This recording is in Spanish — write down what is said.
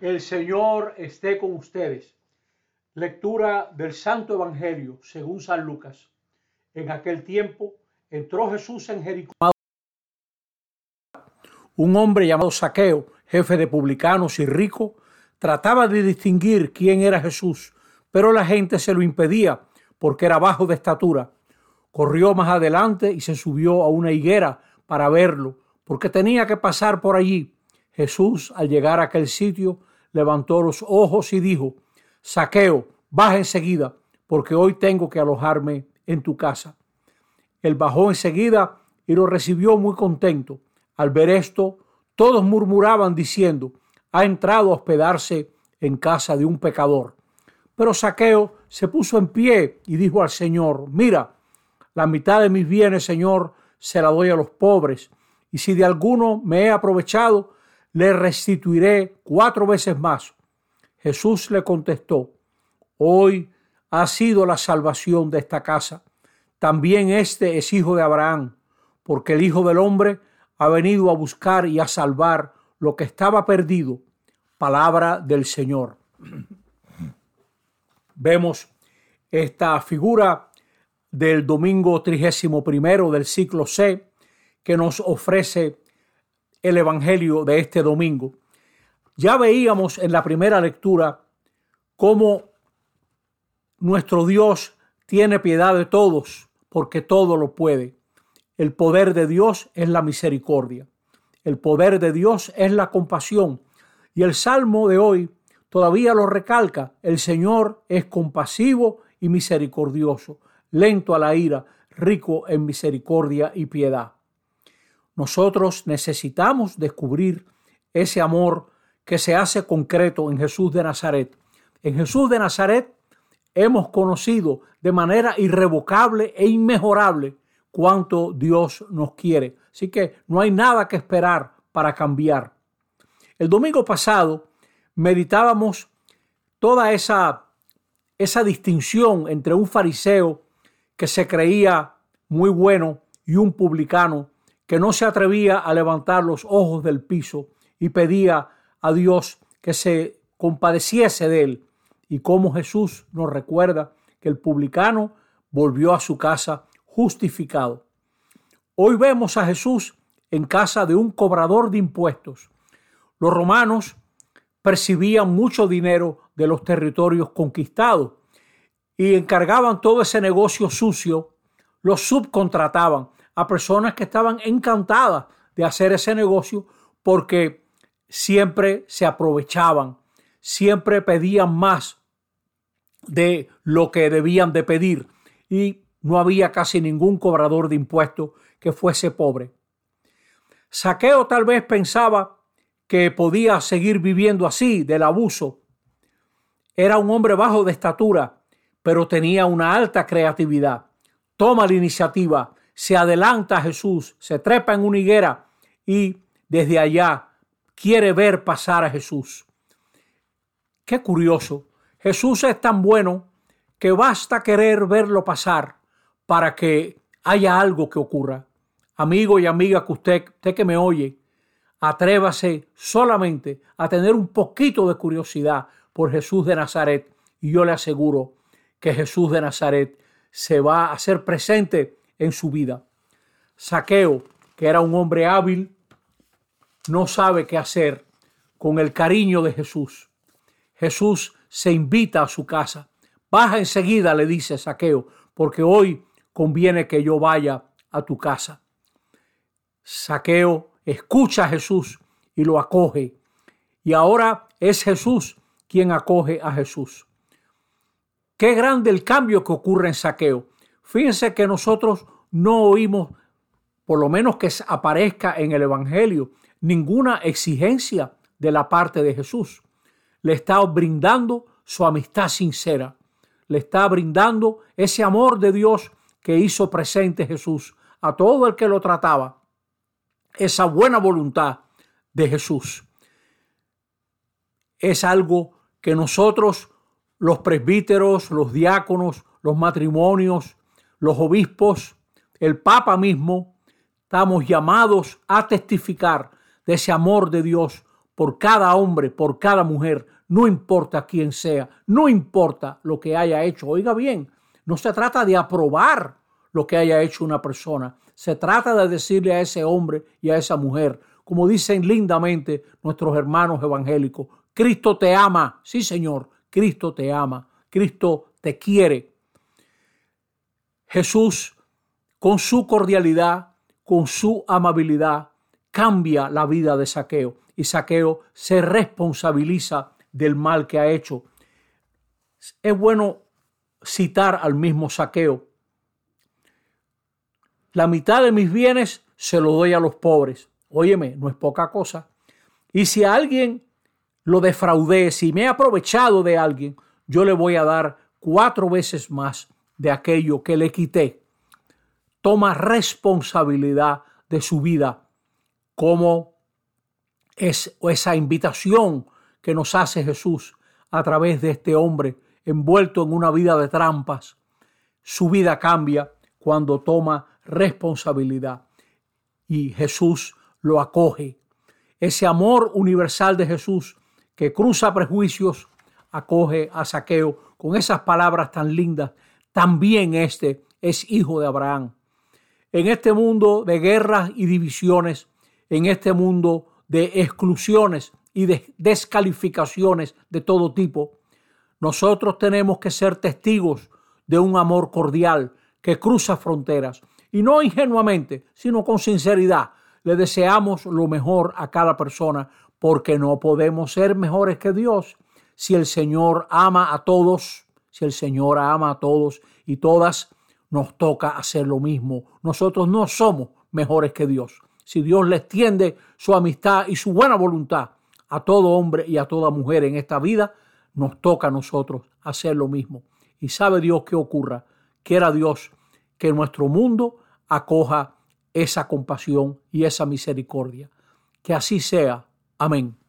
El Señor esté con ustedes. Lectura del Santo Evangelio según San Lucas. En aquel tiempo entró Jesús en Jericó. Un hombre llamado Saqueo, jefe de publicanos y rico, trataba de distinguir quién era Jesús, pero la gente se lo impedía porque era bajo de estatura. Corrió más adelante y se subió a una higuera para verlo, porque tenía que pasar por allí. Jesús, al llegar a aquel sitio, levantó los ojos y dijo, Saqueo, baja enseguida, porque hoy tengo que alojarme en tu casa. Él bajó enseguida y lo recibió muy contento. Al ver esto, todos murmuraban diciendo, ha entrado a hospedarse en casa de un pecador. Pero Saqueo se puso en pie y dijo al Señor, mira, la mitad de mis bienes, Señor, se la doy a los pobres, y si de alguno me he aprovechado, le restituiré cuatro veces más. Jesús le contestó, hoy ha sido la salvación de esta casa. También este es hijo de Abraham, porque el Hijo del Hombre ha venido a buscar y a salvar lo que estaba perdido. Palabra del Señor. Vemos esta figura del domingo trigésimo primero del ciclo C que nos ofrece el Evangelio de este domingo. Ya veíamos en la primera lectura cómo nuestro Dios tiene piedad de todos, porque todo lo puede. El poder de Dios es la misericordia. El poder de Dios es la compasión. Y el Salmo de hoy todavía lo recalca. El Señor es compasivo y misericordioso, lento a la ira, rico en misericordia y piedad. Nosotros necesitamos descubrir ese amor que se hace concreto en Jesús de Nazaret. En Jesús de Nazaret hemos conocido de manera irrevocable e inmejorable cuánto Dios nos quiere. Así que no hay nada que esperar para cambiar. El domingo pasado meditábamos toda esa, esa distinción entre un fariseo que se creía muy bueno y un publicano que no se atrevía a levantar los ojos del piso y pedía a Dios que se compadeciese de él. Y como Jesús nos recuerda que el publicano volvió a su casa justificado. Hoy vemos a Jesús en casa de un cobrador de impuestos. Los romanos percibían mucho dinero de los territorios conquistados y encargaban todo ese negocio sucio, los subcontrataban a personas que estaban encantadas de hacer ese negocio porque siempre se aprovechaban, siempre pedían más de lo que debían de pedir y no había casi ningún cobrador de impuestos que fuese pobre. Saqueo tal vez pensaba que podía seguir viviendo así del abuso. Era un hombre bajo de estatura, pero tenía una alta creatividad. Toma la iniciativa, se adelanta a Jesús, se trepa en una higuera y desde allá quiere ver pasar a Jesús. Qué curioso. Jesús es tan bueno que basta querer verlo pasar para que haya algo que ocurra. Amigo y amiga que usted, usted que me oye, atrévase solamente a tener un poquito de curiosidad por Jesús de Nazaret y yo le aseguro que Jesús de Nazaret se va a hacer presente en su vida. Saqueo, que era un hombre hábil, no sabe qué hacer con el cariño de Jesús. Jesús se invita a su casa. Baja enseguida, le dice Saqueo, porque hoy conviene que yo vaya a tu casa. Saqueo escucha a Jesús y lo acoge. Y ahora es Jesús quien acoge a Jesús. Qué grande el cambio que ocurre en Saqueo. Fíjense que nosotros no oímos, por lo menos que aparezca en el Evangelio, ninguna exigencia de la parte de Jesús. Le está brindando su amistad sincera. Le está brindando ese amor de Dios que hizo presente Jesús a todo el que lo trataba. Esa buena voluntad de Jesús. Es algo que nosotros, los presbíteros, los diáconos, los matrimonios, los obispos, el Papa mismo, estamos llamados a testificar de ese amor de Dios por cada hombre, por cada mujer, no importa quién sea, no importa lo que haya hecho. Oiga bien, no se trata de aprobar lo que haya hecho una persona, se trata de decirle a ese hombre y a esa mujer, como dicen lindamente nuestros hermanos evangélicos, Cristo te ama, sí Señor, Cristo te ama, Cristo te quiere. Jesús, con su cordialidad, con su amabilidad, cambia la vida de Saqueo y Saqueo se responsabiliza del mal que ha hecho. Es bueno citar al mismo Saqueo. La mitad de mis bienes se lo doy a los pobres. Óyeme, no es poca cosa. Y si a alguien lo defraudé, si me he aprovechado de alguien, yo le voy a dar cuatro veces más de aquello que le quité. Toma responsabilidad de su vida como es esa invitación que nos hace Jesús a través de este hombre envuelto en una vida de trampas. Su vida cambia cuando toma responsabilidad y Jesús lo acoge. Ese amor universal de Jesús que cruza prejuicios, acoge a Saqueo con esas palabras tan lindas. También este es hijo de Abraham. En este mundo de guerras y divisiones, en este mundo de exclusiones y de descalificaciones de todo tipo, nosotros tenemos que ser testigos de un amor cordial que cruza fronteras y no ingenuamente, sino con sinceridad. Le deseamos lo mejor a cada persona porque no podemos ser mejores que Dios. Si el Señor ama a todos, si el Señor ama a todos y todas, nos toca hacer lo mismo. Nosotros no somos mejores que Dios. Si Dios le extiende su amistad y su buena voluntad a todo hombre y a toda mujer en esta vida, nos toca a nosotros hacer lo mismo. Y sabe Dios que ocurra. Quiera Dios que nuestro mundo acoja esa compasión y esa misericordia. Que así sea. Amén.